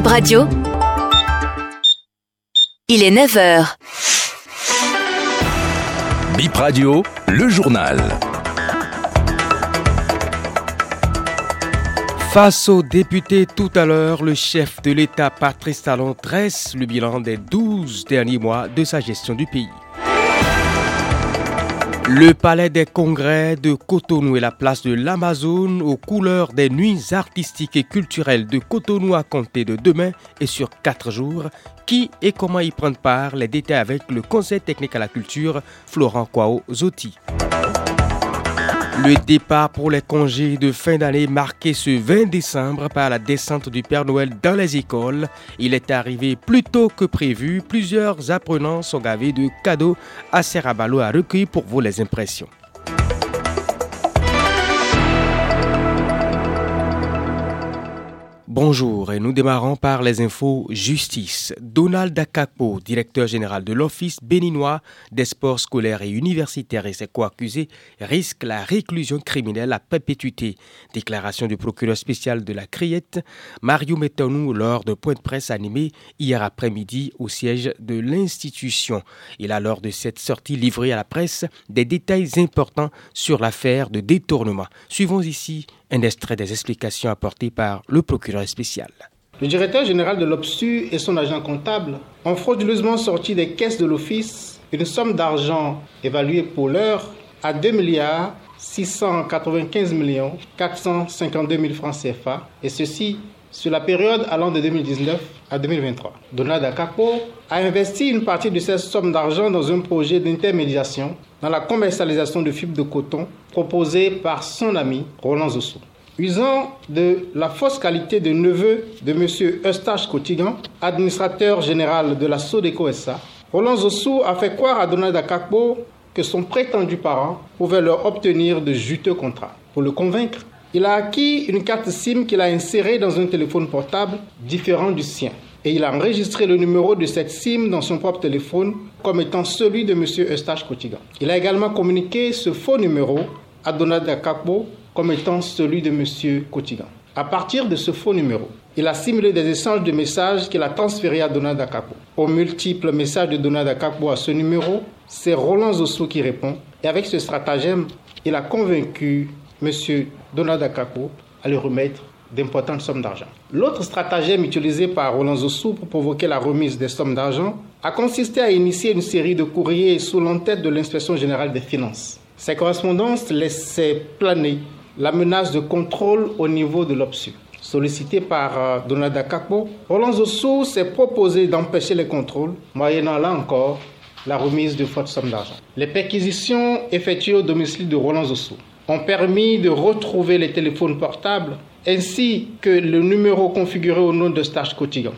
Bip Radio. Il est 9h. Bip Radio, le journal. Face aux députés tout à l'heure, le chef de l'État Patrice Talon dresse le bilan des 12 derniers mois de sa gestion du pays. Le palais des congrès de Cotonou et la place de l'Amazone aux couleurs des nuits artistiques et culturelles de Cotonou à compter de demain et sur quatre jours. Qui et comment y prendre part? Les détails avec le Conseil technique à la culture Florent Kwao Zotti. Le départ pour les congés de fin d'année marqué ce 20 décembre par la descente du Père Noël dans les écoles. Il est arrivé plus tôt que prévu. Plusieurs apprenants sont gavés de cadeaux. à Serrabalo a recueilli pour vous les impressions. Bonjour et nous démarrons par les infos justice. Donald Akakpo, directeur général de l'Office béninois des sports scolaires et universitaires et ses co-accusés risque la réclusion criminelle à perpétuité. Déclaration du procureur spécial de la Criette, Mario Metonou lors de point de presse animé hier après-midi au siège de l'institution. Il a lors de cette sortie livré à la presse des détails importants sur l'affaire de détournement. Suivons ici un extrait des explications apportées par le procureur spécial. Le directeur général de l'OPSU et son agent comptable ont frauduleusement sorti des caisses de l'office une somme d'argent évaluée pour l'heure à 2 milliards 695 millions 452 000 francs CFA, et ceci sur la période allant de 2019 à 2023. Donald Akapo a investi une partie de cette somme d'argent dans un projet d'intermédiation dans la commercialisation de fibres de coton proposé par son ami Roland Zosso. Usant de la fausse qualité de neveu de M. Eustache Cotigan, administrateur général de la Sodeco SA, Roland Zosso a fait croire à Donald Akakpo que son prétendu parent pouvait leur obtenir de juteux contrats. Pour le convaincre, il a acquis une carte SIM qu'il a insérée dans un téléphone portable différent du sien. Et il a enregistré le numéro de cette SIM dans son propre téléphone comme étant celui de M. Eustache Kotiga. Il a également communiqué ce faux numéro à Donald Akakbo comme étant celui de M. Kotiga. À partir de ce faux numéro, il a simulé des échanges de messages qu'il a transférés à Donald Akakbo. Aux multiples messages de Donald Akakbo à ce numéro, c'est Roland Zosso qui répond. Et avec ce stratagème, il a convaincu M. Donald Akakbo à lui remettre d'importantes sommes d'argent. L'autre stratagème utilisé par Roland Zossou pour provoquer la remise des sommes d'argent a consisté à initier une série de courriers sous l'entête de l'inspection générale des finances. Ces correspondances laissaient planer la menace de contrôle au niveau de l'OPSU. Sollicité par euh, Donald Akakbo, Roland Zossou s'est proposé d'empêcher les contrôles, moyennant là encore la remise de fortes sommes d'argent. Les perquisitions effectuées au domicile de Roland Zossou ont permis de retrouver les téléphones portables ainsi que le numéro configuré au nom de Stage Cotigan.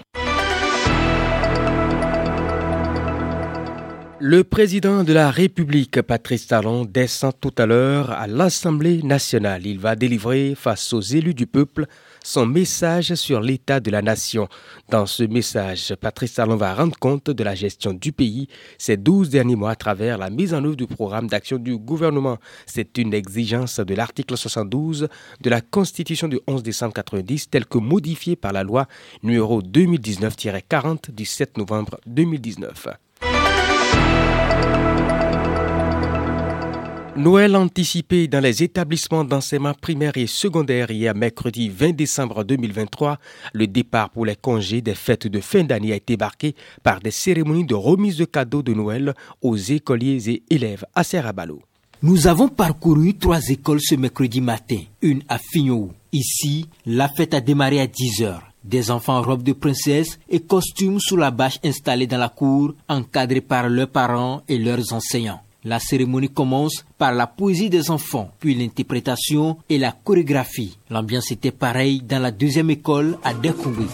Le président de la République, Patrice Talon, descend tout à l'heure à l'Assemblée nationale. Il va délivrer face aux élus du peuple son message sur l'état de la nation. Dans ce message, Patrice Talon va rendre compte de la gestion du pays ces 12 derniers mois à travers la mise en œuvre du programme d'action du gouvernement. C'est une exigence de l'article 72 de la Constitution du 11 décembre 90 telle que modifiée par la loi numéro 2019-40 du 7 novembre 2019. Noël anticipé dans les établissements d'enseignement primaire et secondaire hier mercredi 20 décembre 2023. Le départ pour les congés des fêtes de fin d'année a été marqué par des cérémonies de remise de cadeaux de Noël aux écoliers et élèves à Serrabalo. Nous avons parcouru trois écoles ce mercredi matin, une à Fignou. Ici, la fête a démarré à 10 heures. Des enfants en robe de princesse et costumes sous la bâche installée dans la cour, encadrés par leurs parents et leurs enseignants. La cérémonie commence par la poésie des enfants, puis l'interprétation et la chorégraphie. L'ambiance était pareille dans la deuxième école à Dekongui.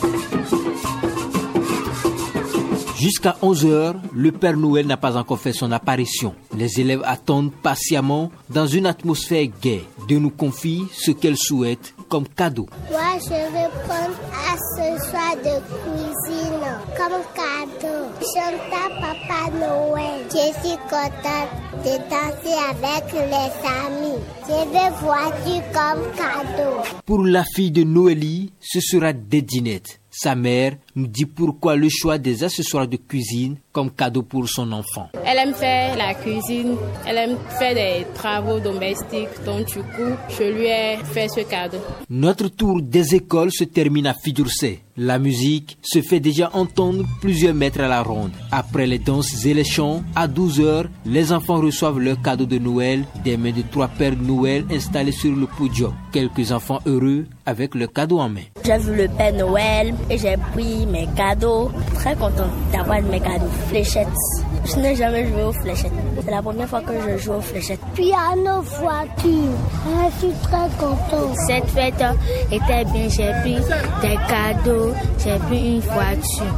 Jusqu'à 11 heures, le Père Noël n'a pas encore fait son apparition. Les élèves attendent patiemment dans une atmosphère gaie de nous confier ce qu'elles souhaitent comme cadeau. Moi, je vais prendre à ce soir de cuisine comme cadeau. Chante Papa Noël. Je suis contente de danser avec les amis. Je vais voiture comme cadeau. Pour la fille de Noélie, ce sera des dinettes Sa mère nous dit pourquoi le choix des accessoires de cuisine comme cadeau pour son enfant. Elle aime faire la cuisine, elle aime faire des travaux domestiques, donc du coup, je lui ai fait ce cadeau. Notre tour des écoles se termine à Fidjourse. La musique se fait déjà entendre plusieurs mètres à la ronde. Après les danses et les chants, à 12h, les enfants reçoivent leur cadeau de Noël des mains de trois pères de Noël installés sur le podium. Quelques enfants heureux avec le cadeau en main. J'ai vu le Père Noël et j'ai pris mes cadeaux. Très content d'avoir mes cadeaux. Fléchettes. Je n'ai jamais joué aux fléchettes. C'est la première fois que je joue aux fléchettes. Piano voiture. Je suis très content. Cette fête était bien. J'ai pris des cadeaux. J'ai pris une voiture.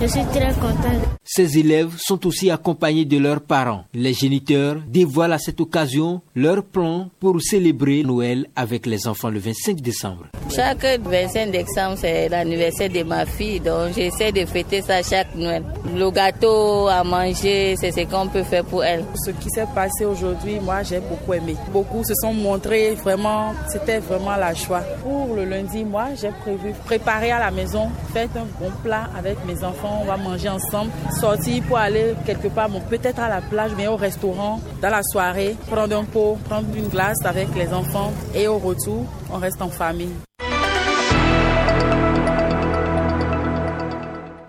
Je suis très content. Ces élèves sont aussi accompagnés de leurs parents. Les géniteurs dévoilent à cette occasion leur plan pour célébrer Noël avec les enfants le 25 décembre. Chaque 25 décembre, c'est l'anniversaire de ma fille, donc j'essaie de fêter ça chaque Noël. Le gâteau à manger, c'est ce qu'on peut faire pour elle. Ce qui s'est passé aujourd'hui, moi j'ai beaucoup aimé. Beaucoup se sont montrés vraiment, c'était vraiment la joie. Pour le lundi, moi j'ai prévu préparer à la maison, faire un bon plat avec mes enfants, on va manger ensemble, sortir pour aller quelque part, peut-être à la plage, mais au restaurant, dans la soirée, prendre un pot, prendre une glace avec les enfants et au retour, on reste en famille.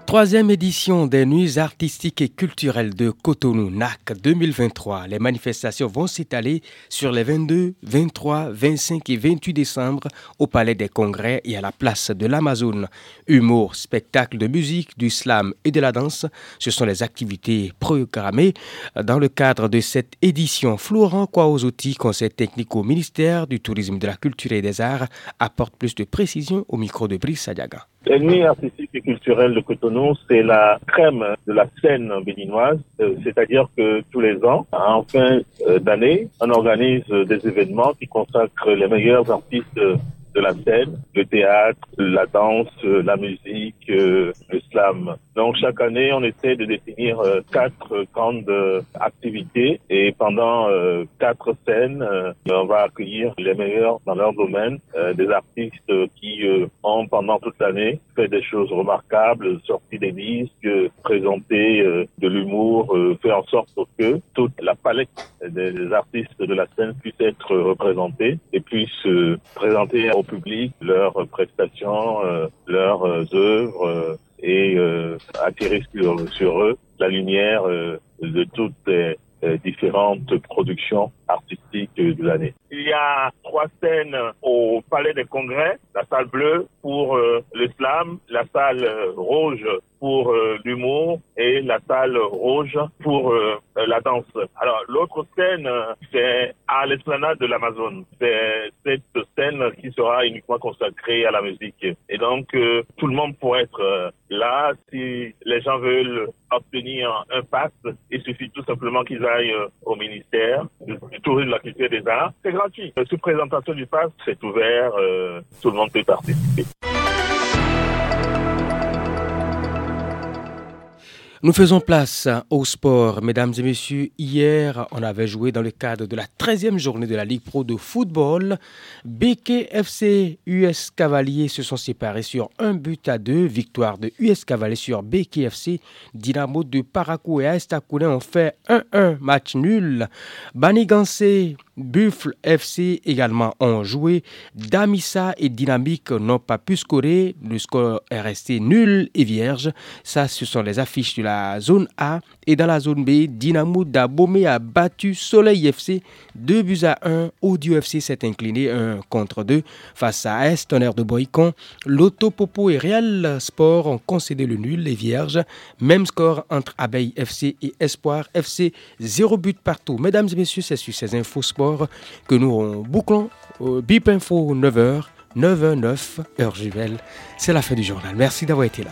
Troisième édition des Nuits artistiques et culturelles de Cotonou NAC 2023. Les manifestations vont s'étaler sur les 22, 23, 25 et 28 décembre au Palais des Congrès et à la place de l'Amazone. Humour, spectacle de musique, du slam et de la danse, ce sont les activités programmées dans le cadre de cette édition. Florent Kouaouzouti, conseil technique au ministère du Tourisme, de la Culture et des Arts, apporte plus de précisions au micro de Brice Sadiaga. Les nuits artistiques et culturelles de Cotonou, c'est la crème de la scène béninoise, euh, c'est-à-dire que tous les ans, en fin euh, d'année, on organise des événements qui consacrent les meilleurs artistes de la scène, le théâtre, la danse, la musique, euh, le Donc chaque année, on essaie de définir euh, quatre grandes activités et pendant euh, quatre scènes, on va accueillir les meilleurs dans leur domaine, des artistes qui ont pendant toute l'année fait des choses remarquables, sorti des disques, présenté de l'humour, fait en sorte que toute la palette des artistes de la scène puisse être représentée et puisse présenter au public leurs prestations, euh, leurs euh, œuvres euh, et attirer sur, sur, eux la lumière de toutes les différentes productions artistiques de l'année. Il y a trois scènes au Palais des Congrès, la salle bleue pour le slam, la salle rouge pour l'humour et la salle rouge pour la danse. Alors l'autre scène, c'est à l'esplanade de l'Amazon. C'est cette scène qui sera uniquement consacrée à la musique. Et donc euh, tout le monde pourrait être euh, là. Si les gens veulent obtenir un pass, il suffit tout simplement qu'ils aillent euh, au ministère tourisme, la culture des arts. C'est gratuit. Sous présentation du pass, c'est ouvert. tout le monde peut participer. Nous faisons place au sport. Mesdames et messieurs, hier, on avait joué dans le cadre de la 13e journée de la Ligue Pro de football. BKFC US Cavalier se sont séparés sur un but à deux. Victoire de US Cavalier sur BKFC. Dynamo de Parakou et Aestakoulé ont fait 1-1 match nul. Banigansé Buffle FC également ont joué. Damissa et Dynamique n'ont pas pu scorer. Le score est resté nul et vierge. Ça, ce sont les affiches de la zone A. Et dans la zone B, Dynamo d'Abomé a battu Soleil FC 2 buts à 1. Audio FC s'est incliné 1 contre 2 face à AS Tonnerre de Boycon. Loto Popo et Real Sport ont concédé le nul et vierge. Même score entre Abeille FC et Espoir FC. 0 but partout. Mesdames et messieurs, c'est sur ces infos sport que nous bouclons au BIP Info 9h, 9h09, heure Juvel. C'est la fin du journal. Merci d'avoir été là.